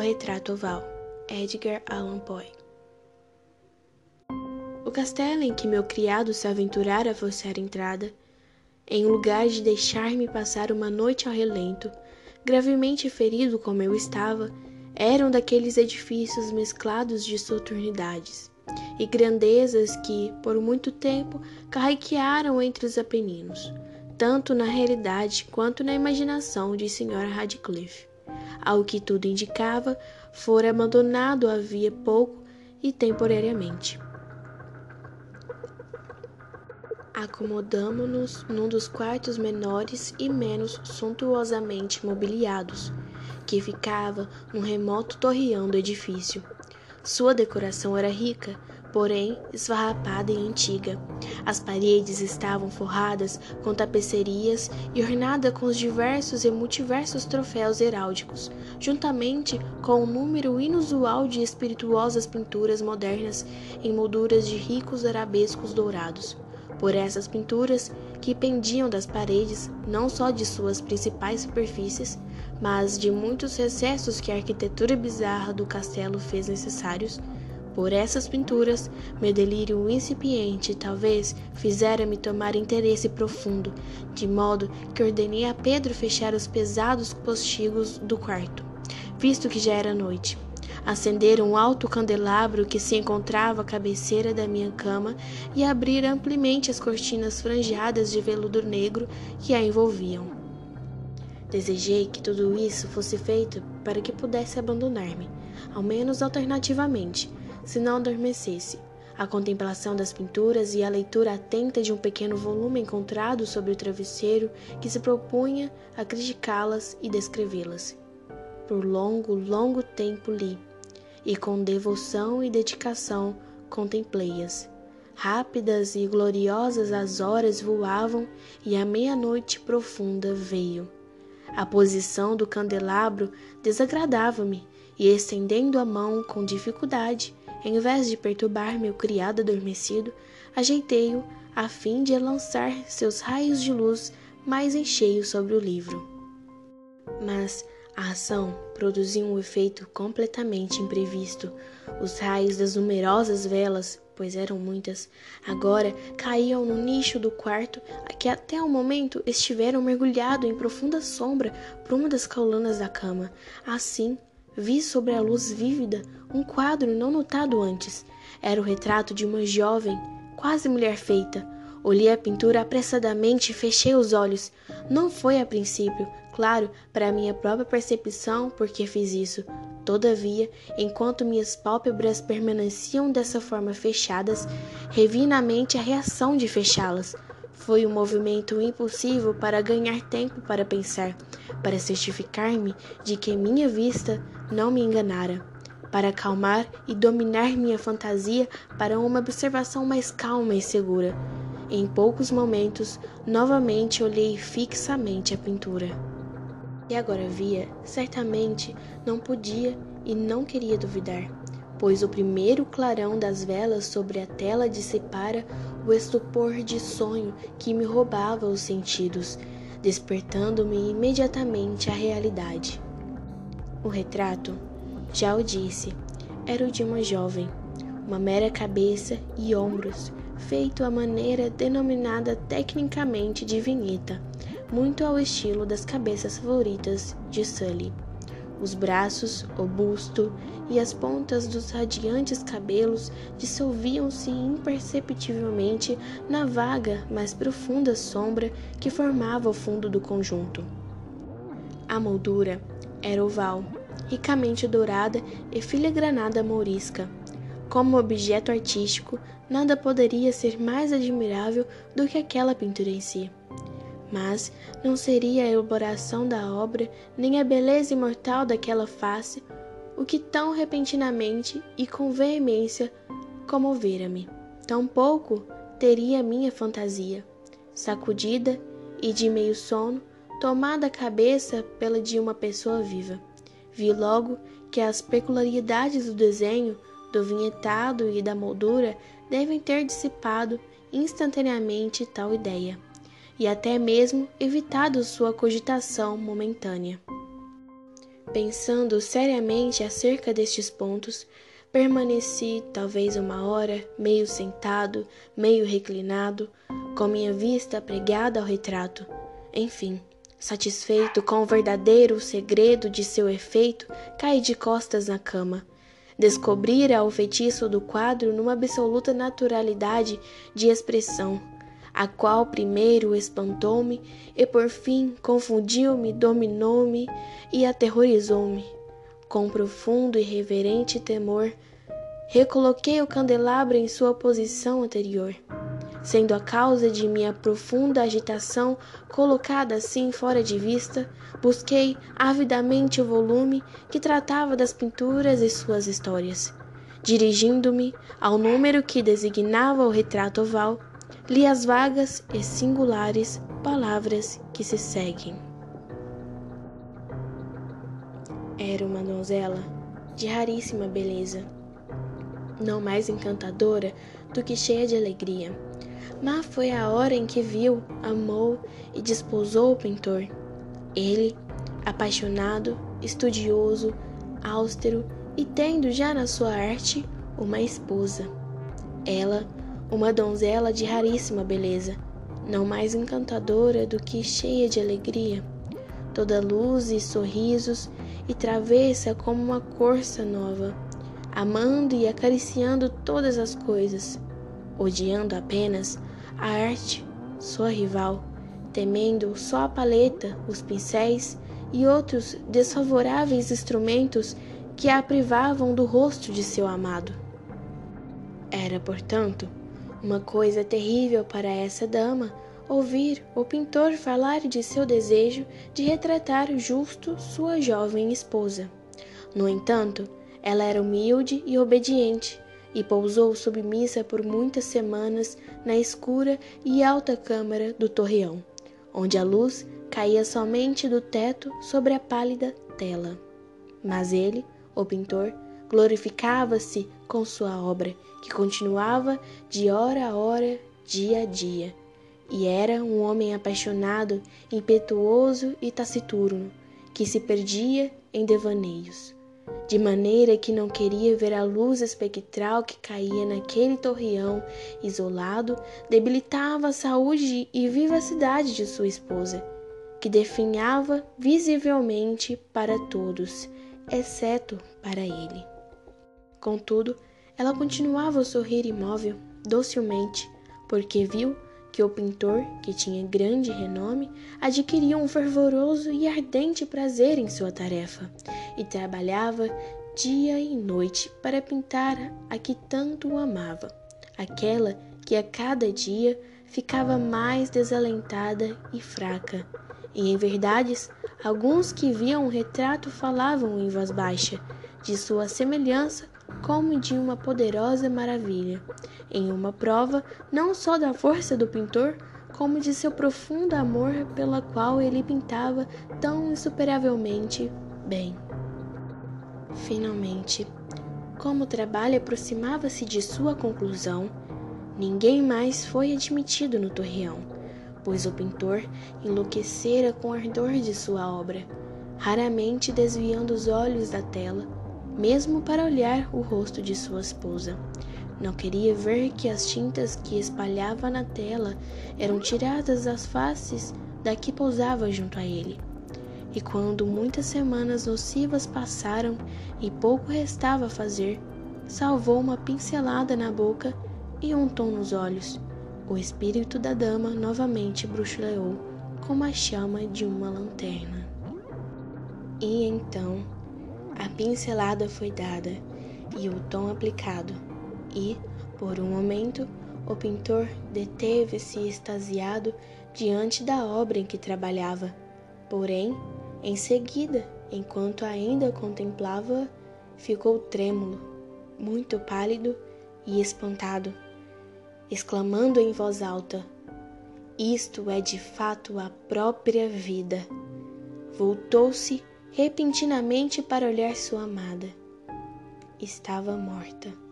retrato oval, Edgar Allan Poe. O castelo em que meu criado se aventurara a forçar entrada, em lugar de deixar-me passar uma noite ao relento, gravemente ferido como eu estava, era um daqueles edifícios mesclados de soturnidades e grandezas que, por muito tempo, carrequearam entre os Apeninos, tanto na realidade quanto na imaginação de Sra. Radcliffe. Ao que tudo indicava, fora abandonado havia pouco e temporariamente. Acomodamo-nos num dos quartos menores e menos suntuosamente mobiliados, que ficava num remoto torreão do edifício. Sua decoração era rica, porém esfarrapada e antiga. As paredes estavam forradas com tapeçarias e ornadas com os diversos e multiversos troféus heráldicos, juntamente com um número inusual de espirituosas pinturas modernas em molduras de ricos arabescos dourados. Por essas pinturas, que pendiam das paredes, não só de suas principais superfícies, mas de muitos recessos que a arquitetura bizarra do castelo fez necessários, por essas pinturas, meu delírio incipiente talvez fizera-me tomar interesse profundo, de modo que ordenei a Pedro fechar os pesados postigos do quarto, visto que já era noite. Acender um alto candelabro que se encontrava à cabeceira da minha cama e abrir amplamente as cortinas franjeadas de veludo negro que a envolviam. Desejei que tudo isso fosse feito para que pudesse abandonar-me, ao menos alternativamente, se não adormecesse. A contemplação das pinturas e a leitura atenta de um pequeno volume encontrado sobre o travesseiro que se propunha a criticá-las e descrevê-las. Por longo, longo tempo li, e com devoção e dedicação contemplei-as. Rápidas e gloriosas as horas voavam e a meia-noite profunda veio. A posição do candelabro desagradava-me, e estendendo a mão com dificuldade, em vez de perturbar meu criado adormecido, ajeitei-o a fim de lançar seus raios de luz mais em cheio sobre o livro. Mas a ação produziu um efeito completamente imprevisto. Os raios das numerosas velas pois eram muitas, agora caíam no nicho do quarto que até o momento estiveram mergulhado em profunda sombra por uma das caulanas da cama. Assim, vi sobre a luz vívida um quadro não notado antes. Era o retrato de uma jovem, quase mulher feita. Olhei a pintura apressadamente e fechei os olhos. Não foi a princípio, claro, para minha própria percepção porque fiz isso. Todavia, enquanto minhas pálpebras permaneciam dessa forma fechadas, revi na mente a reação de fechá-las. Foi um movimento impulsivo para ganhar tempo para pensar, para certificar-me de que minha vista não me enganara, para acalmar e dominar minha fantasia para uma observação mais calma e segura. Em poucos momentos, novamente olhei fixamente a pintura e agora via, certamente não podia e não queria duvidar, pois o primeiro clarão das velas sobre a tela dissipara o estupor de sonho que me roubava os sentidos, despertando-me imediatamente à realidade. O retrato, já o disse, era o de uma jovem, uma mera cabeça e ombros, feito à maneira denominada tecnicamente de vinheta muito ao estilo das cabeças favoritas de Sully. Os braços, o busto e as pontas dos radiantes cabelos dissolviam-se imperceptivelmente na vaga, mas profunda sombra que formava o fundo do conjunto. A moldura era oval, ricamente dourada e filigranada mourisca. Como objeto artístico, nada poderia ser mais admirável do que aquela pintura em si mas não seria a elaboração da obra nem a beleza imortal daquela face o que tão repentinamente e com veemência comovera-me. Tampouco teria minha fantasia, sacudida e de meio sono, tomada a cabeça pela de uma pessoa viva. Vi logo que as peculiaridades do desenho, do vinhetado e da moldura devem ter dissipado instantaneamente tal ideia e até mesmo evitado sua cogitação momentânea. Pensando seriamente acerca destes pontos, permaneci talvez uma hora, meio sentado, meio reclinado, com minha vista pregada ao retrato. Enfim, satisfeito com o verdadeiro segredo de seu efeito, caí de costas na cama. Descobrira o feitiço do quadro numa absoluta naturalidade de expressão, a qual primeiro espantou-me e por fim confundiu-me, dominou-me e aterrorizou-me. Com profundo e reverente temor, recoloquei o candelabro em sua posição anterior. Sendo a causa de minha profunda agitação colocada assim fora de vista, busquei avidamente o volume que tratava das pinturas e suas histórias. Dirigindo-me ao número que designava o retrato oval, li as vagas e singulares palavras que se seguem. Era uma donzela de raríssima beleza, não mais encantadora do que cheia de alegria. Má foi a hora em que viu, amou e desposou o pintor. Ele, apaixonado, estudioso, austero e tendo já na sua arte uma esposa. Ela, uma donzela de raríssima beleza, não mais encantadora do que cheia de alegria, toda luz e sorrisos e travessa como uma corça nova, amando e acariciando todas as coisas, odiando apenas a arte, sua rival, temendo só a paleta, os pincéis e outros desfavoráveis instrumentos que a privavam do rosto de seu amado. Era, portanto, uma coisa terrível para essa dama ouvir o pintor falar de seu desejo de retratar justo sua jovem esposa. No entanto, ela era humilde e obediente e pousou submissa por muitas semanas na escura e alta câmara do torreão, onde a luz caía somente do teto sobre a pálida tela. Mas ele, o pintor, glorificava-se com sua obra, que continuava de hora a hora, dia a dia. E era um homem apaixonado, impetuoso e taciturno, que se perdia em devaneios, de maneira que não queria ver a luz espectral que caía naquele torreão isolado, debilitava a saúde e vivacidade de sua esposa, que definhava visivelmente para todos, exceto para ele. Contudo, ela continuava a sorrir imóvel, docilmente, porque viu que o pintor, que tinha grande renome, adquiria um fervoroso e ardente prazer em sua tarefa e trabalhava dia e noite para pintar a que tanto o amava, aquela que a cada dia ficava mais desalentada e fraca. E em verdades, alguns que viam o retrato falavam em voz baixa de sua semelhança como de uma poderosa maravilha, em uma prova não só da força do pintor, como de seu profundo amor pela qual ele pintava tão insuperavelmente bem. Finalmente, como o trabalho aproximava-se de sua conclusão, ninguém mais foi admitido no torreão, pois o pintor enlouquecera com o ardor de sua obra, raramente desviando os olhos da tela mesmo para olhar o rosto de sua esposa. Não queria ver que as tintas que espalhava na tela eram tiradas das faces da que pousava junto a ele. E quando muitas semanas nocivas passaram e pouco restava a fazer, salvou uma pincelada na boca e um tom nos olhos. O espírito da dama novamente bruxuleou como a chama de uma lanterna. E então a pincelada foi dada e o tom aplicado, e, por um momento, o pintor deteve-se extasiado diante da obra em que trabalhava. Porém, em seguida, enquanto ainda contemplava, ficou trêmulo, muito pálido e espantado, exclamando em voz alta: Isto é de fato a própria vida. Voltou-se repentinamente para olhar sua amada. Estava morta.